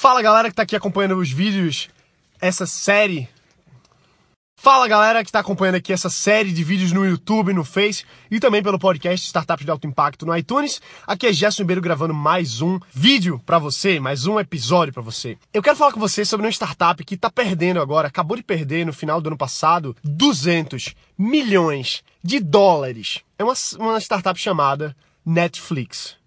Fala galera que tá aqui acompanhando os vídeos, essa série. Fala galera que tá acompanhando aqui essa série de vídeos no YouTube, no Face e também pelo podcast Startups de Alto Impacto no iTunes. Aqui é Gerson Ribeiro gravando mais um vídeo para você, mais um episódio para você. Eu quero falar com você sobre uma startup que tá perdendo agora, acabou de perder no final do ano passado 200 milhões de dólares. É uma, uma startup chamada Netflix.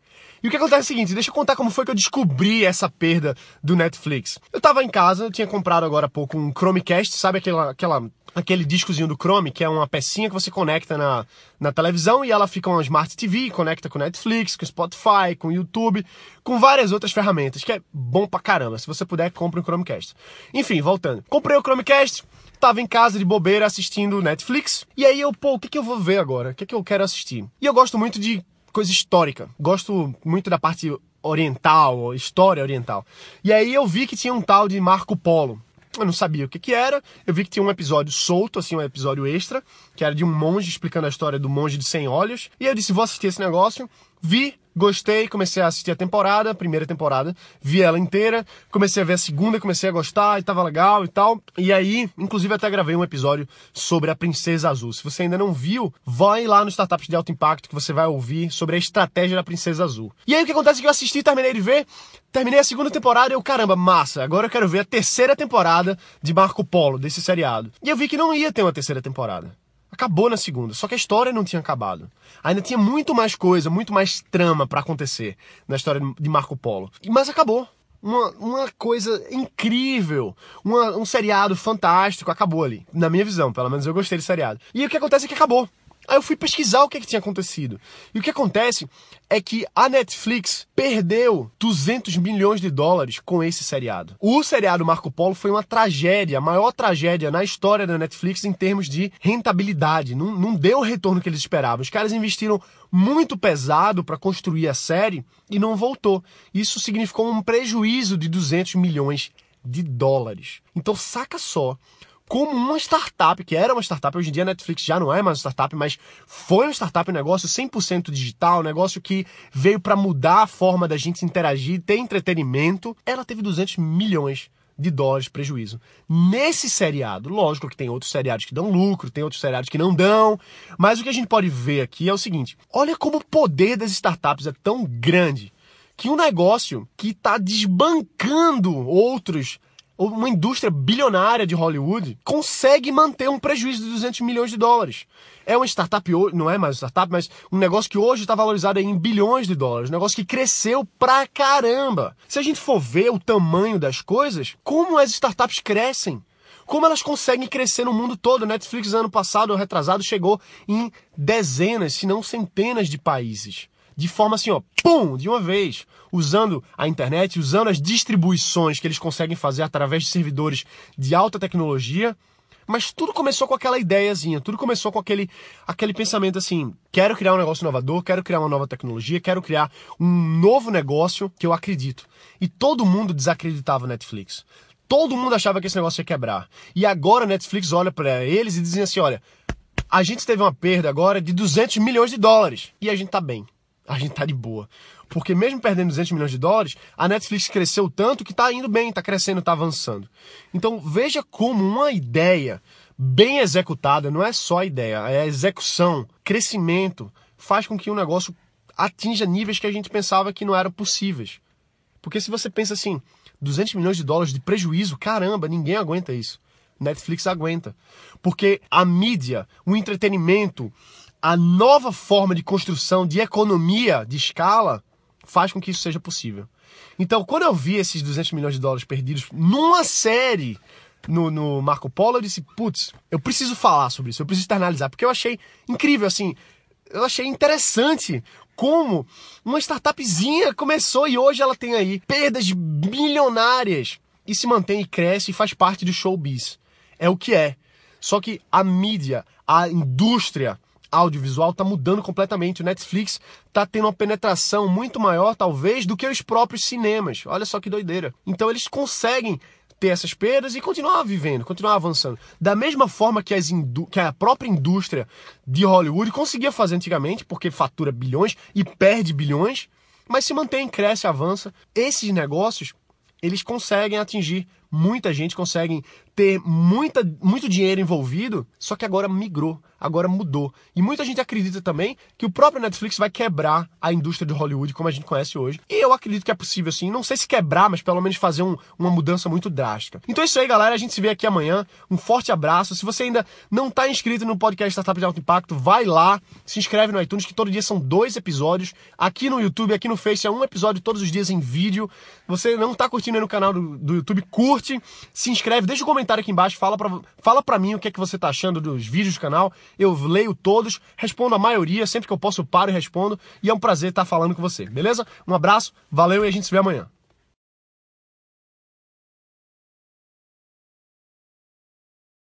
E o que acontece é o seguinte, deixa eu contar como foi que eu descobri essa perda do Netflix. Eu tava em casa, eu tinha comprado agora há pouco um Chromecast, sabe aquela, aquela, aquele discozinho do Chrome, que é uma pecinha que você conecta na, na televisão e ela fica uma Smart TV, conecta com Netflix, com Spotify, com YouTube, com várias outras ferramentas, que é bom pra caramba. Se você puder, compre um Chromecast. Enfim, voltando. Comprei o Chromecast, tava em casa de bobeira assistindo Netflix, e aí eu, pô, o que, que eu vou ver agora? O que, que eu quero assistir? E eu gosto muito de coisa histórica. Gosto muito da parte oriental, história oriental. E aí eu vi que tinha um tal de Marco Polo. Eu não sabia o que, que era. Eu vi que tinha um episódio solto, assim, um episódio extra, que era de um monge explicando a história do monge de 100 olhos. E eu disse, vou assistir esse negócio. Vi, gostei, comecei a assistir a temporada, a primeira temporada, vi ela inteira, comecei a ver a segunda, comecei a gostar e tava legal e tal. E aí, inclusive até gravei um episódio sobre a Princesa Azul. Se você ainda não viu, vai lá no Startups de Alto Impacto que você vai ouvir sobre a estratégia da Princesa Azul. E aí o que acontece é que eu assisti, terminei de ver, terminei a segunda temporada e eu, caramba, massa, agora eu quero ver a terceira temporada de Marco Polo, desse seriado. E eu vi que não ia ter uma terceira temporada. Acabou na segunda, só que a história não tinha acabado. Ainda tinha muito mais coisa, muito mais trama para acontecer na história de Marco Polo. Mas acabou. Uma, uma coisa incrível, uma, um seriado fantástico, acabou ali. Na minha visão, pelo menos eu gostei desse seriado. E o que acontece é que acabou. Aí eu fui pesquisar o que, é que tinha acontecido. E o que acontece é que a Netflix perdeu 200 milhões de dólares com esse seriado. O seriado Marco Polo foi uma tragédia, a maior tragédia na história da Netflix em termos de rentabilidade. Não, não deu o retorno que eles esperavam. Os caras investiram muito pesado para construir a série e não voltou. Isso significou um prejuízo de 200 milhões de dólares. Então saca só como uma startup, que era uma startup, hoje em dia a Netflix já não é mais uma startup, mas foi uma startup, um negócio 100% digital, um negócio que veio para mudar a forma da gente interagir, ter entretenimento. Ela teve 200 milhões de dólares de prejuízo. Nesse seriado, lógico que tem outros seriados que dão lucro, tem outros seriados que não dão, mas o que a gente pode ver aqui é o seguinte: olha como o poder das startups é tão grande que um negócio que está desbancando outros uma indústria bilionária de Hollywood consegue manter um prejuízo de 200 milhões de dólares. É uma startup, não é mais startup, mas um negócio que hoje está valorizado em bilhões de dólares, um negócio que cresceu pra caramba. Se a gente for ver o tamanho das coisas, como as startups crescem, como elas conseguem crescer no mundo todo. Netflix ano passado, retrasado, chegou em dezenas, se não centenas de países de forma assim, ó, pum, de uma vez, usando a internet, usando as distribuições que eles conseguem fazer através de servidores de alta tecnologia. Mas tudo começou com aquela ideiazinha, tudo começou com aquele, aquele pensamento assim: quero criar um negócio inovador, quero criar uma nova tecnologia, quero criar um novo negócio que eu acredito. E todo mundo desacreditava Netflix. Todo mundo achava que esse negócio ia quebrar. E agora a Netflix olha para eles e dizem assim: olha, a gente teve uma perda agora de 200 milhões de dólares e a gente tá bem a gente tá de boa. Porque mesmo perdendo 200 milhões de dólares, a Netflix cresceu tanto que tá indo bem, tá crescendo, tá avançando. Então veja como uma ideia bem executada, não é só ideia, é execução, crescimento, faz com que o negócio atinja níveis que a gente pensava que não eram possíveis. Porque se você pensa assim, 200 milhões de dólares de prejuízo, caramba, ninguém aguenta isso. Netflix aguenta. Porque a mídia, o entretenimento, a nova forma de construção de economia de escala faz com que isso seja possível. Então, quando eu vi esses 200 milhões de dólares perdidos numa série no, no Marco Polo, eu disse, putz, eu preciso falar sobre isso, eu preciso externalizar, porque eu achei incrível, assim, eu achei interessante como uma startupzinha começou e hoje ela tem aí perdas milionárias e se mantém e cresce e faz parte do showbiz. É o que é. Só que a mídia, a indústria, audiovisual está mudando completamente. O Netflix está tendo uma penetração muito maior, talvez, do que os próprios cinemas. Olha só que doideira. Então eles conseguem ter essas perdas e continuar vivendo, continuar avançando. Da mesma forma que, que, a própria indústria de Hollywood conseguia fazer antigamente, porque fatura bilhões e perde bilhões, mas se mantém, cresce, avança. Esses negócios eles conseguem atingir muita gente, conseguem ter muita, muito dinheiro envolvido, só que agora migrou, agora mudou. E muita gente acredita também que o próprio Netflix vai quebrar a indústria de Hollywood como a gente conhece hoje. E eu acredito que é possível sim, não sei se quebrar, mas pelo menos fazer um, uma mudança muito drástica. Então é isso aí, galera, a gente se vê aqui amanhã. Um forte abraço. Se você ainda não está inscrito no podcast Startup de Alto Impacto, vai lá, se inscreve no iTunes, que todo dia são dois episódios. Aqui no YouTube, aqui no Face, é um episódio todos os dias em vídeo. Você não está curtindo aí no canal do, do YouTube, curte, se inscreve, deixa um comentário aqui embaixo, fala pra, fala pra mim o que é que você tá achando dos vídeos do canal. Eu leio todos, respondo a maioria, sempre que eu posso paro e respondo. E é um prazer estar falando com você, beleza? Um abraço, valeu e a gente se vê amanhã.